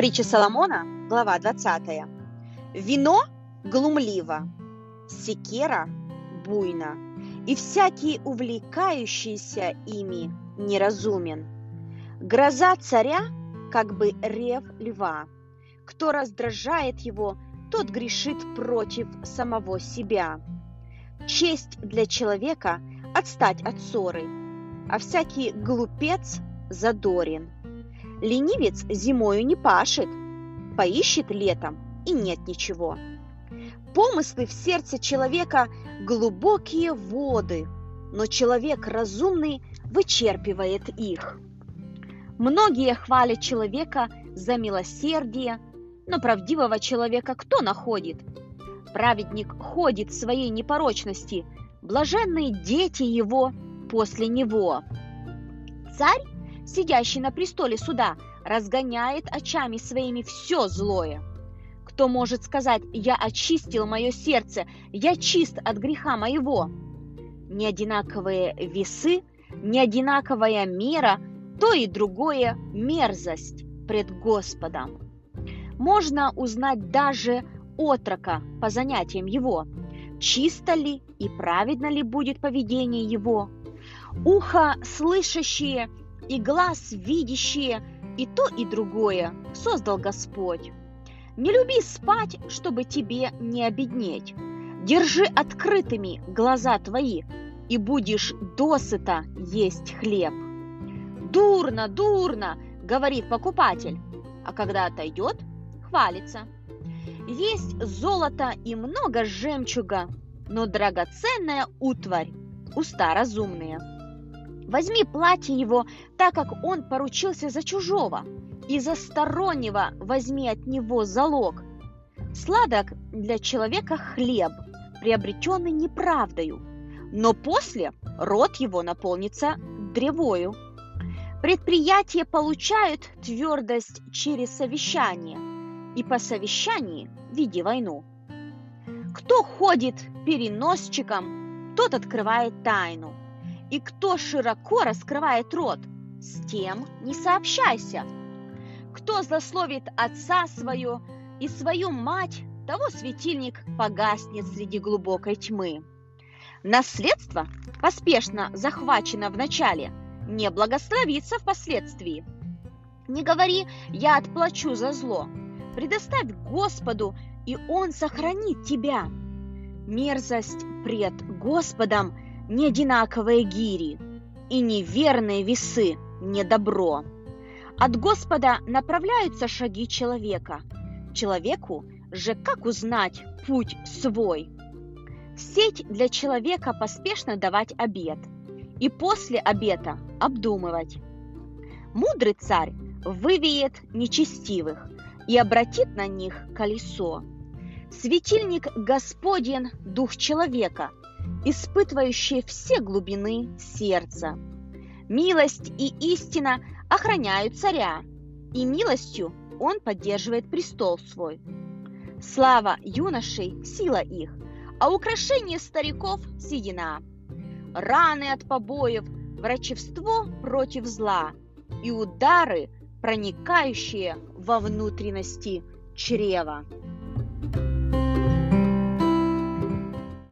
Притча Соломона, глава 20. Вино глумливо, секера буйно, и всякий увлекающийся ими неразумен. Гроза царя, как бы рев льва. Кто раздражает его, тот грешит против самого себя. Честь для человека – отстать от ссоры, а всякий глупец задорен. Ленивец зимою не пашет, поищет летом, и нет ничего. Помыслы в сердце человека – глубокие воды, но человек разумный вычерпывает их. Многие хвалят человека за милосердие, но правдивого человека кто находит? Праведник ходит в своей непорочности, блаженные дети его после него. Царь, сидящий на престоле суда, разгоняет очами своими все злое. Кто может сказать «Я очистил мое сердце, я чист от греха моего»? Не одинаковые весы, не одинаковая мера, то и другое – мерзость пред Господом. Можно узнать даже отрока по занятиям его, чисто ли и праведно ли будет поведение его. Ухо слышащие и глаз видящие и то и другое создал Господь. Не люби спать, чтобы тебе не обеднеть. Держи открытыми глаза твои, и будешь досыта есть хлеб. Дурно, дурно, говорит покупатель, а когда отойдет, хвалится. Есть золото и много жемчуга, но драгоценная утварь, уста разумные. Возьми платье его, так как он поручился за чужого – и за стороннего возьми от него залог. Сладок для человека хлеб, приобретенный неправдою, но после рот его наполнится древою. Предприятия получают твердость через совещание, и по совещании веди войну. Кто ходит переносчиком, тот открывает тайну, и кто широко раскрывает рот, с тем не сообщайся – кто злословит отца свое и свою мать, того светильник погаснет среди глубокой тьмы. Наследство, поспешно захвачено в начале, не благословится впоследствии. Не говори «я отплачу за зло», предоставь Господу, и Он сохранит тебя. Мерзость пред Господом не одинаковые гири, и неверные весы не добро. От Господа направляются шаги человека. Человеку же как узнать путь свой? Сеть для человека поспешно давать обед и после обета обдумывать. Мудрый царь вывеет нечестивых и обратит на них колесо. Светильник Господен – дух человека, испытывающий все глубины сердца. Милость и истина охраняют царя, и милостью он поддерживает престол свой. Слава юношей – сила их, а украшение стариков – седина. Раны от побоев, врачевство против зла и удары, проникающие во внутренности чрева.